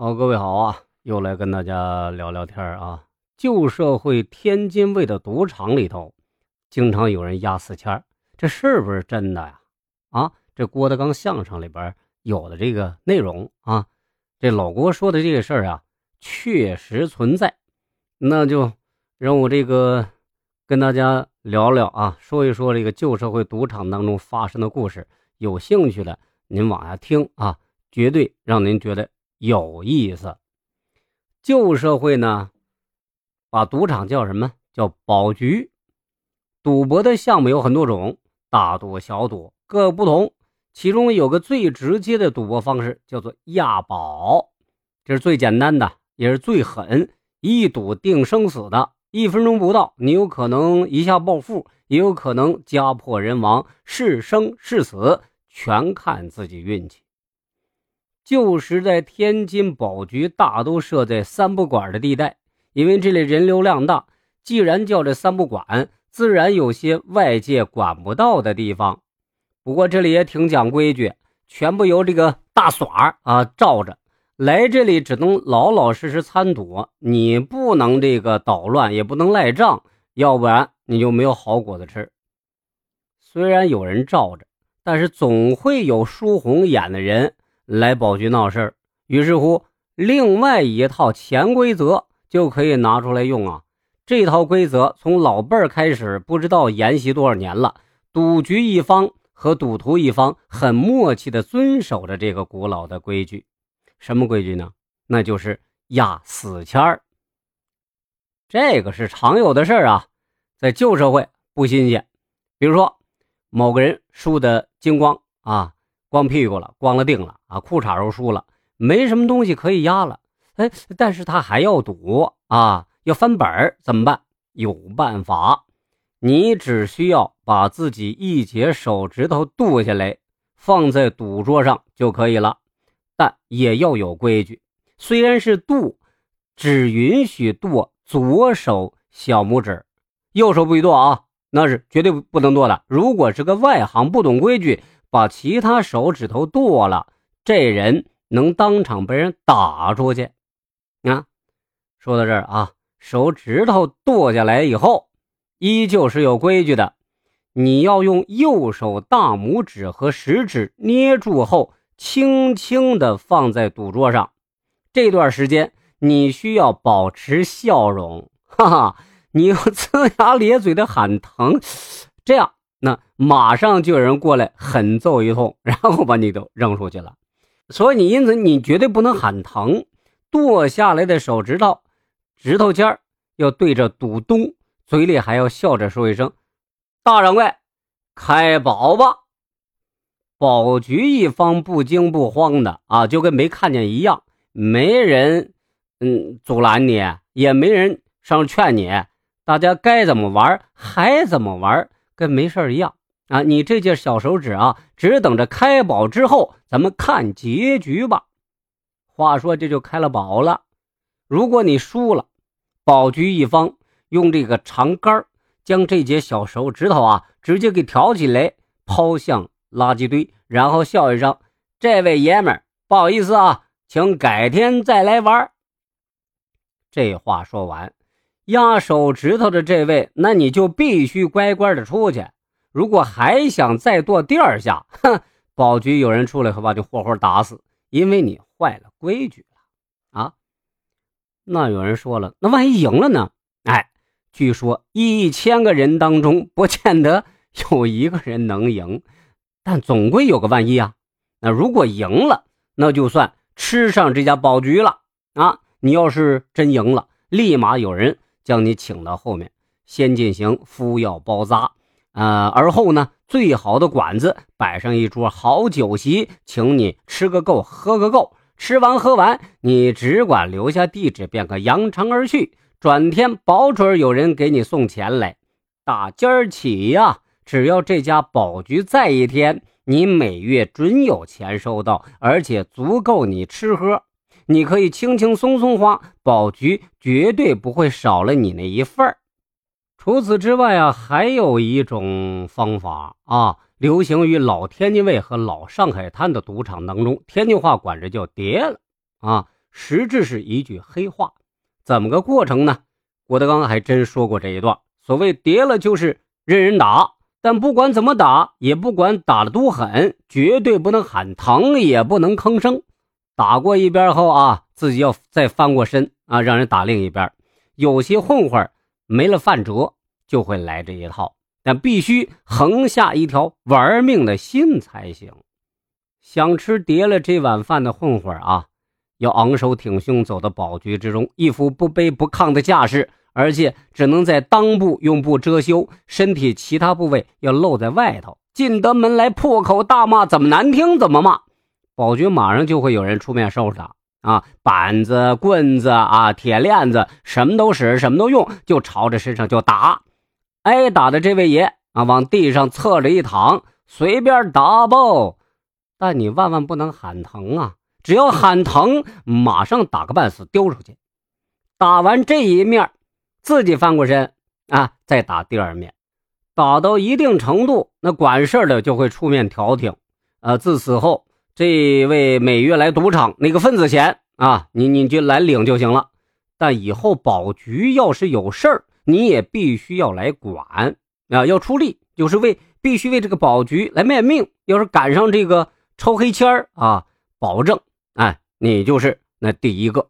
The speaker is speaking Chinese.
好，各位好啊，又来跟大家聊聊天啊。旧社会天津卫的赌场里头，经常有人压四千这是不是真的呀？啊，这郭德纲相声里边有的这个内容啊，这老郭说的这个事儿啊，确实存在。那就让我这个跟大家聊聊啊，说一说这个旧社会赌场当中发生的故事。有兴趣的您往下听啊，绝对让您觉得。有意思，旧社会呢，把赌场叫什么？叫保局。赌博的项目有很多种，大赌小赌各有不同。其中有个最直接的赌博方式，叫做押宝，这是最简单的，也是最狠，一赌定生死的。一分钟不到，你有可能一下暴富，也有可能家破人亡，是生是死，全看自己运气。旧时在天津保局大都设在三不管的地带，因为这里人流量大。既然叫这三不管，自然有些外界管不到的地方。不过这里也挺讲规矩，全部由这个大耍啊罩着。来这里只能老老实实参赌，你不能这个捣乱，也不能赖账，要不然你就没有好果子吃。虽然有人罩着，但是总会有输红眼的人。来保局闹事儿，于是乎，另外一套潜规则就可以拿出来用啊！这套规则从老辈儿开始，不知道沿袭多少年了。赌局一方和赌徒一方很默契地遵守着这个古老的规矩。什么规矩呢？那就是压死签儿。这个是常有的事儿啊，在旧社会不新鲜。比如说，某个人输的精光啊。光屁股了，光了腚了啊！裤衩都输了，没什么东西可以压了。哎，但是他还要赌啊，要翻本，怎么办？有办法，你只需要把自己一截手指头剁下来，放在赌桌上就可以了。但也要有规矩，虽然是剁，只允许剁左手小拇指，右手不许剁啊，那是绝对不能剁的。如果是个外行，不懂规矩。把其他手指头剁了，这人能当场被人打出去。啊，说到这儿啊，手指头剁下来以后，依旧是有规矩的。你要用右手大拇指和食指捏住后，轻轻地放在赌桌上。这段时间你需要保持笑容，哈哈，你要龇牙咧嘴的喊疼，这样。马上就有人过来狠揍一通，然后把你都扔出去了。所以你因此你绝对不能喊疼，剁下来的手指头指头尖要对着赌东，嘴里还要笑着说一声：“大掌柜，开宝吧。”宝局一方不惊不慌的啊，就跟没看见一样，没人嗯阻拦你，也没人上劝你，大家该怎么玩还怎么玩。跟没事一样啊！你这件小手指啊，只等着开宝之后，咱们看结局吧。话说这就开了宝了。如果你输了，宝局一方用这个长杆将这节小手指头啊直接给挑起来，抛向垃圾堆，然后笑一声：“这位爷们儿，不好意思啊，请改天再来玩。”这话说完。压手指头的这位，那你就必须乖乖的出去。如果还想再剁第二下，哼，保局有人出来，会把你活活打死，因为你坏了规矩了啊。那有人说了，那万一赢了呢？哎，据说一千个人当中，不见得有一个人能赢，但总归有个万一啊。那如果赢了，那就算吃上这家保局了啊。你要是真赢了，立马有人。将你请到后面，先进行敷药包扎，呃，而后呢，最好的馆子摆上一桌好酒席，请你吃个够，喝个够。吃完喝完，你只管留下地址，便可扬长而去。转天保准有人给你送钱来。打今儿起呀，只要这家宝局在一天，你每月准有钱收到，而且足够你吃喝。你可以轻轻松松花，宝局绝对不会少了你那一份儿。除此之外啊，还有一种方法啊，流行于老天津卫和老上海滩的赌场当中，天津话管这叫“叠了”啊。实质是一句黑话。怎么个过程呢？郭德纲还真说过这一段。所谓叠了就是任人打，但不管怎么打，也不管打的多狠，绝对不能喊疼，也不能吭声。打过一边后啊，自己要再翻过身啊，让人打另一边。有些混混没了饭辙，就会来这一套，但必须横下一条玩命的心才行。想吃跌了这碗饭的混混啊，要昂首挺胸走到宝局之中，一副不卑不亢的架势。而且只能在裆部用布遮羞，身体其他部位要露在外头。进得门来破口大骂，怎么难听怎么骂。宝局马上就会有人出面收拾他啊！板子、棍子啊、铁链子，什么都使，什么都用，就朝着身上就打。挨打的这位爷啊，往地上侧着一躺，随便打吧。但你万万不能喊疼啊！只要喊疼，马上打个半死丢出去。打完这一面。自己翻过身啊，再打第二面，打到一定程度，那管事的就会出面调停。呃，自此后，这位每月来赌场那个份子钱啊，你你就来领就行了。但以后保局要是有事儿，你也必须要来管啊，要出力，就是为必须为这个保局来卖命。要是赶上这个抽黑签儿啊，保证哎，你就是那第一个。